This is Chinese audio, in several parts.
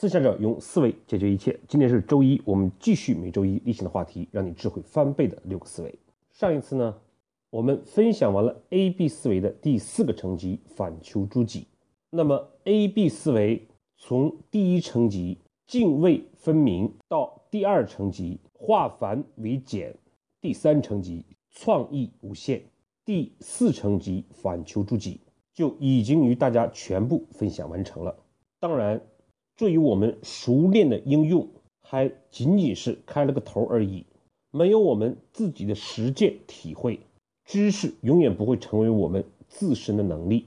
思想者用思维解决一切。今天是周一，我们继续每周一例行的话题，让你智慧翻倍的六个思维。上一次呢，我们分享完了 A B 思维的第四个层级反求诸己。那么 A B 思维从第一层级泾渭分明到第二层级化繁为简，第三层级创意无限，第四层级反求诸己，就已经与大家全部分享完成了。当然。对于我们熟练的应用，还仅仅是开了个头而已，没有我们自己的实践体会，知识永远不会成为我们自身的能力。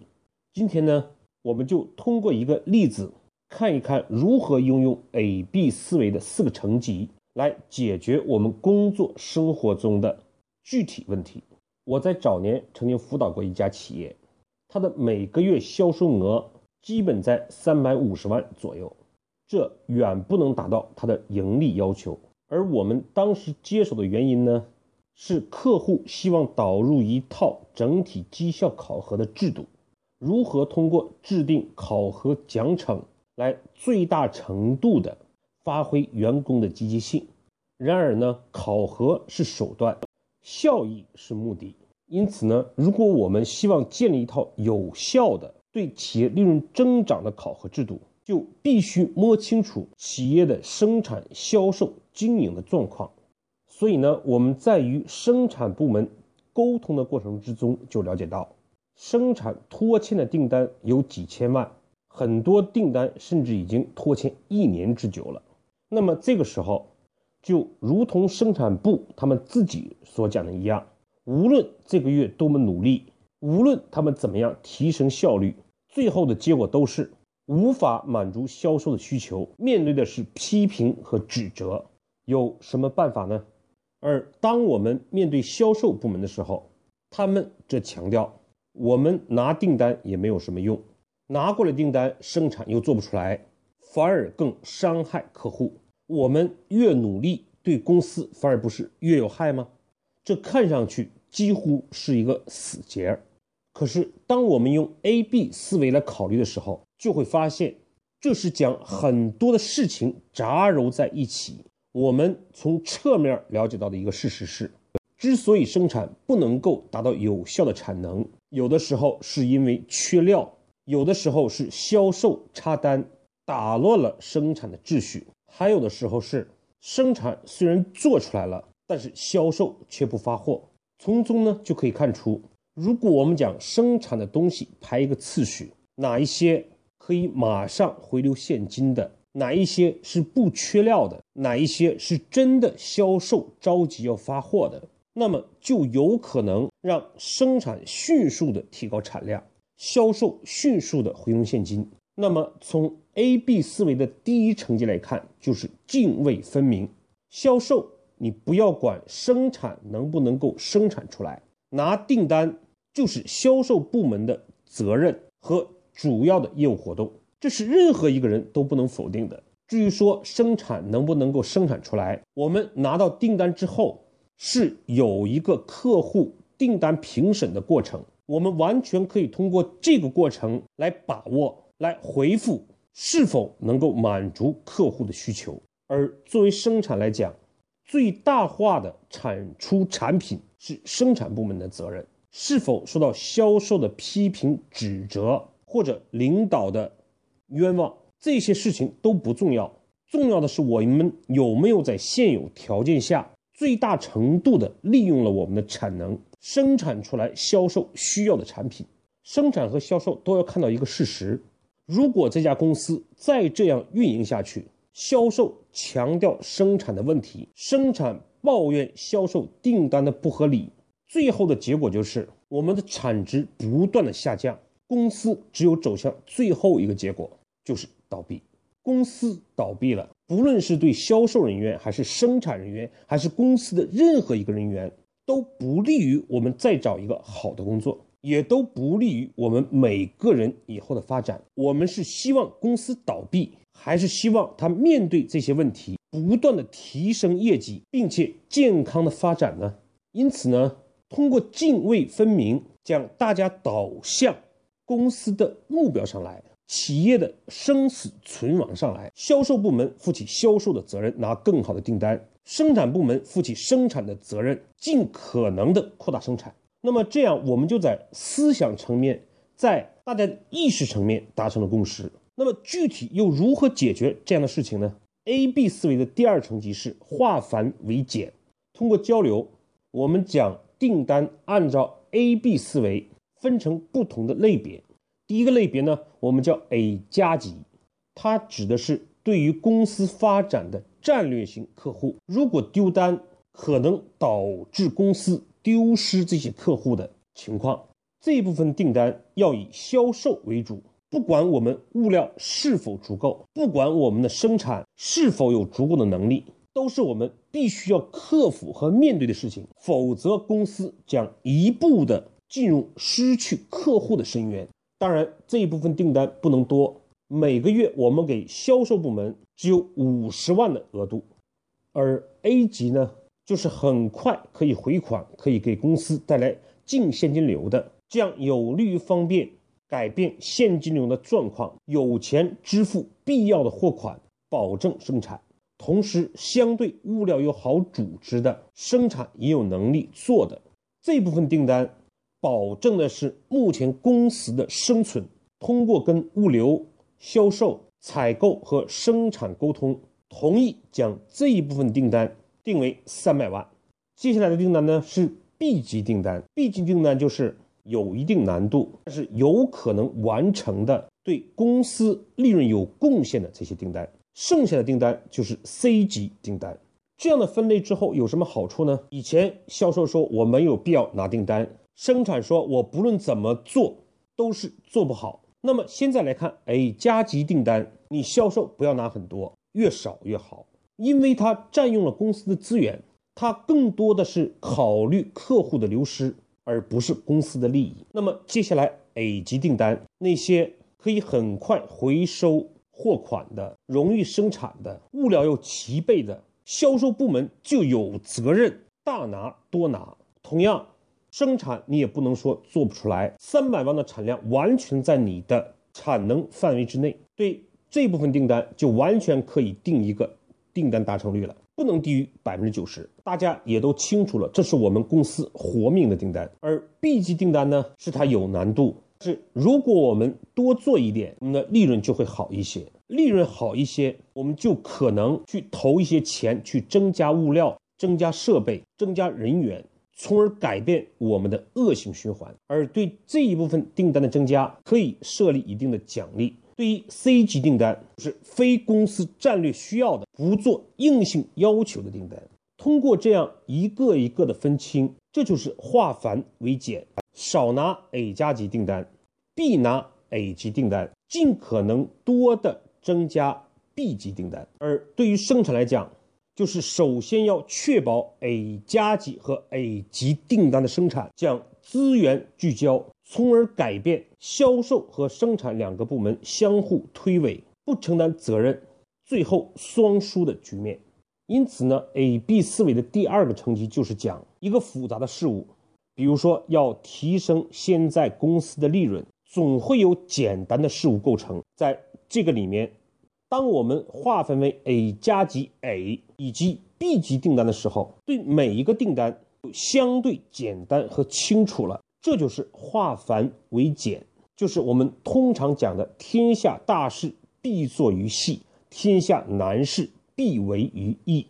今天呢，我们就通过一个例子，看一看如何应用 A B 思维的四个层级来解决我们工作生活中的具体问题。我在早年曾经辅导过一家企业，它的每个月销售额基本在三百五十万左右。这远不能达到它的盈利要求，而我们当时接手的原因呢，是客户希望导入一套整体绩效考核的制度，如何通过制定考核奖惩来最大程度的发挥员工的积极性。然而呢，考核是手段，效益是目的。因此呢，如果我们希望建立一套有效的对企业利润增长的考核制度，就必须摸清楚企业的生产、销售、经营的状况。所以呢，我们在与生产部门沟通的过程之中，就了解到，生产拖欠的订单有几千万，很多订单甚至已经拖欠一年之久了。那么这个时候，就如同生产部他们自己所讲的一样，无论这个月多么努力，无论他们怎么样提升效率，最后的结果都是。无法满足销售的需求，面对的是批评和指责，有什么办法呢？而当我们面对销售部门的时候，他们则强调，我们拿订单也没有什么用，拿过来订单生产又做不出来，反而更伤害客户。我们越努力，对公司反而不是越有害吗？这看上去几乎是一个死结儿。可是，当我们用 A B 思维来考虑的时候，就会发现，这是将很多的事情杂糅在一起。我们从侧面了解到的一个事实是，之所以生产不能够达到有效的产能，有的时候是因为缺料，有的时候是销售插单打乱了生产的秩序，还有的时候是生产虽然做出来了，但是销售却不发货。从中呢就可以看出。如果我们讲生产的东西排一个次序，哪一些可以马上回流现金的，哪一些是不缺料的，哪一些是真的销售着急要发货的，那么就有可能让生产迅速的提高产量，销售迅速的回笼现金。那么从 A B 思维的第一层级来看，就是泾渭分明。销售你不要管生产能不能够生产出来，拿订单。就是销售部门的责任和主要的业务活动，这是任何一个人都不能否定的。至于说生产能不能够生产出来，我们拿到订单之后是有一个客户订单评审的过程，我们完全可以通过这个过程来把握、来回复是否能够满足客户的需求。而作为生产来讲，最大化的产出产品是生产部门的责任。是否受到销售的批评指责，或者领导的冤枉，这些事情都不重要。重要的是我们有没有在现有条件下最大程度的利用了我们的产能，生产出来销售需要的产品。生产和销售都要看到一个事实：如果这家公司再这样运营下去，销售强调生产的问题，生产抱怨销售订单的不合理。最后的结果就是我们的产值不断的下降，公司只有走向最后一个结果，就是倒闭。公司倒闭了，不论是对销售人员，还是生产人员，还是公司的任何一个人员，都不利于我们再找一个好的工作，也都不利于我们每个人以后的发展。我们是希望公司倒闭，还是希望他面对这些问题，不断的提升业绩，并且健康的发展呢？因此呢？通过泾渭分明，将大家导向公司的目标上来，企业的生死存亡上来，销售部门负起销售的责任，拿更好的订单；生产部门负起生产的责任，尽可能的扩大生产。那么这样，我们就在思想层面，在大家的意识层面达成了共识。那么具体又如何解决这样的事情呢？A B 思维的第二层级是化繁为简。通过交流，我们将订单按照 A B 思维分成不同的类别。第一个类别呢，我们叫 A 加级，它指的是对于公司发展的战略性客户，如果丢单，可能导致公司丢失这些客户的情况，这部分订单要以销售为主。不管我们物料是否足够，不管我们的生产是否有足够的能力，都是我们必须要克服和面对的事情。否则，公司将一步的进入失去客户的深渊。当然，这一部分订单不能多，每个月我们给销售部门只有五十万的额度，而 A 级呢，就是很快可以回款，可以给公司带来净现金流的，这样有利于方便。改变现金流的状况，有钱支付必要的货款，保证生产。同时，相对物料又好组织的生产也有能力做的这部分订单，保证的是目前公司的生存。通过跟物流、销售、采购和生产沟通，同意将这一部分订单定为三百万。接下来的订单呢是 B 级订单，B 级订单就是。有一定难度，但是有可能完成的，对公司利润有贡献的这些订单，剩下的订单就是 C 级订单。这样的分类之后有什么好处呢？以前销售说我没有必要拿订单，生产说我不论怎么做都是做不好。那么现在来看，A 加级订单，你销售不要拿很多，越少越好，因为它占用了公司的资源，它更多的是考虑客户的流失。而不是公司的利益。那么接下来 A 级订单，那些可以很快回收货款的、容易生产的、物料又齐备的，销售部门就有责任大拿多拿。同样，生产你也不能说做不出来，三百万的产量完全在你的产能范围之内。对这部分订单，就完全可以定一个订单达成率了。不能低于百分之九十，大家也都清楚了，这是我们公司活命的订单。而 B 级订单呢，是它有难度，是如果我们多做一点，我们的利润就会好一些。利润好一些，我们就可能去投一些钱，去增加物料、增加设备、增加人员，从而改变我们的恶性循环。而对这一部分订单的增加，可以设立一定的奖励。对于 C 级订单，是非公司战略需要的，不做硬性要求的订单。通过这样一个一个的分清，这就是化繁为简，少拿 A 加级订单，必拿 A 级订单，尽可能多的增加 B 级订单。而对于生产来讲，就是首先要确保 A 加级和 A 级订单的生产，将资源聚焦。从而改变销售和生产两个部门相互推诿、不承担责任，最后双输的局面。因此呢，A B 思维的第二个层级就是讲一个复杂的事物，比如说要提升现在公司的利润，总会有简单的事物构成。在这个里面，当我们划分为 A 加级 A 以及 B 级订单的时候，对每一个订单就相对简单和清楚了。这就是化繁为简，就是我们通常讲的“天下大事必作于细，天下难事必为于易”。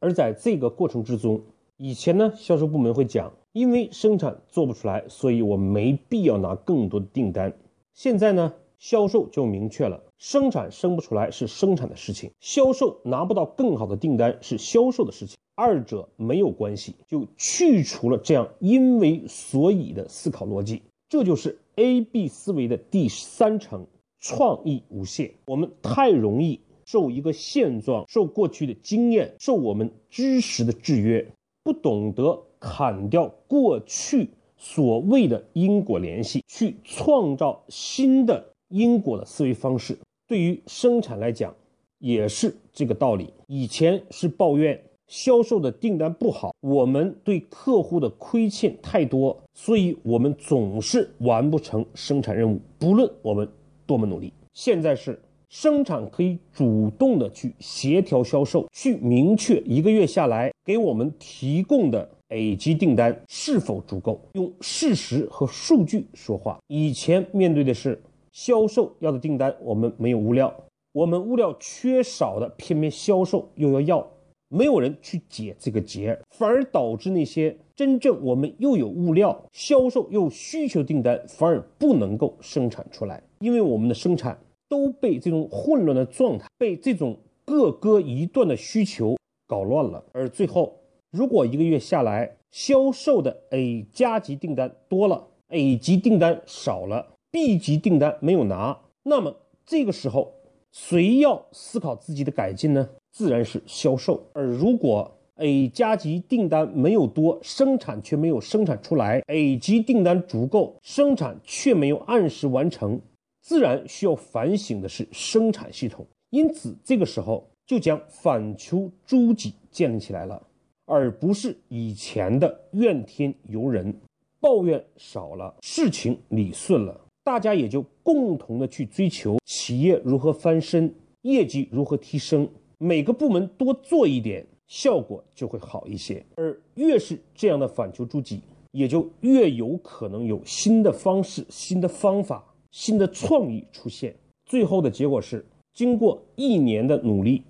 而在这个过程之中，以前呢，销售部门会讲，因为生产做不出来，所以我没必要拿更多的订单。现在呢，销售就明确了，生产生不出来是生产的事情，销售拿不到更好的订单是销售的事情。二者没有关系，就去除了这样因为所以的思考逻辑，这就是 A B 思维的第三层，创意无限。我们太容易受一个现状、受过去的经验、受我们知识的制约，不懂得砍掉过去所谓的因果联系，去创造新的因果的思维方式。对于生产来讲，也是这个道理。以前是抱怨。销售的订单不好，我们对客户的亏欠太多，所以我们总是完不成生产任务，不论我们多么努力。现在是生产可以主动的去协调销售，去明确一个月下来给我们提供的 A 级订单是否足够，用事实和数据说话。以前面对的是销售要的订单，我们没有物料，我们物料缺少的，偏偏销售又要要。没有人去解这个结，反而导致那些真正我们又有物料、销售又需求订单，反而不能够生产出来，因为我们的生产都被这种混乱的状态、被这种各割一段的需求搞乱了。而最后，如果一个月下来销售的 A 加级订单多了，A 级订单少了，B 级订单没有拿，那么这个时候谁要思考自己的改进呢？自然是销售，而如果 A 加级订单没有多，生产却没有生产出来；A 级订单足够，生产却没有按时完成，自然需要反省的是生产系统。因此，这个时候就将反求诸己建立起来了，而不是以前的怨天尤人，抱怨少了，事情理顺了，大家也就共同的去追求企业如何翻身，业绩如何提升。每个部门多做一点，效果就会好一些。而越是这样的反求诸己，也就越有可能有新的方式、新的方法、新的创意出现。最后的结果是，经过一年的努力，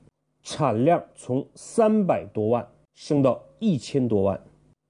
产量从三百多万升到一千多万，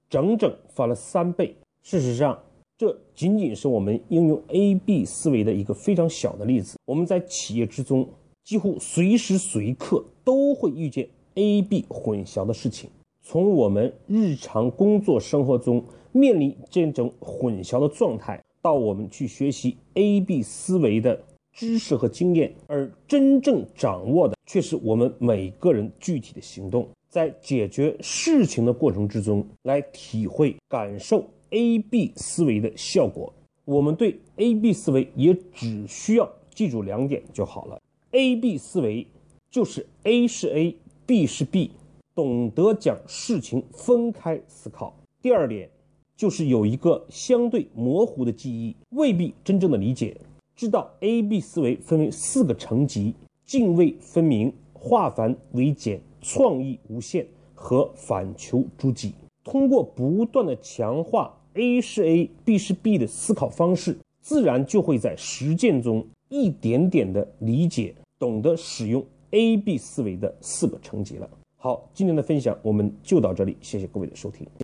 整整翻了三倍。事实上，这仅仅是我们应用 A B 思维的一个非常小的例子。我们在企业之中。几乎随时随刻都会遇见 A、B 混淆的事情。从我们日常工作生活中面临这种混淆的状态，到我们去学习 A、B 思维的知识和经验，而真正掌握的却是我们每个人具体的行动，在解决事情的过程之中来体会、感受 A、B 思维的效果。我们对 A、B 思维也只需要记住两点就好了。A B 思维就是 A 是 A，B 是 B，懂得将事情分开思考。第二点就是有一个相对模糊的记忆，未必真正的理解。知道 A B 思维分为四个层级：泾渭分明、化繁为简、创意无限和反求诸己。通过不断的强化 A 是 A，B 是 B 的思考方式，自然就会在实践中。一点点的理解，懂得使用 A B 思维的四个层级了。好，今天的分享我们就到这里，谢谢各位的收听。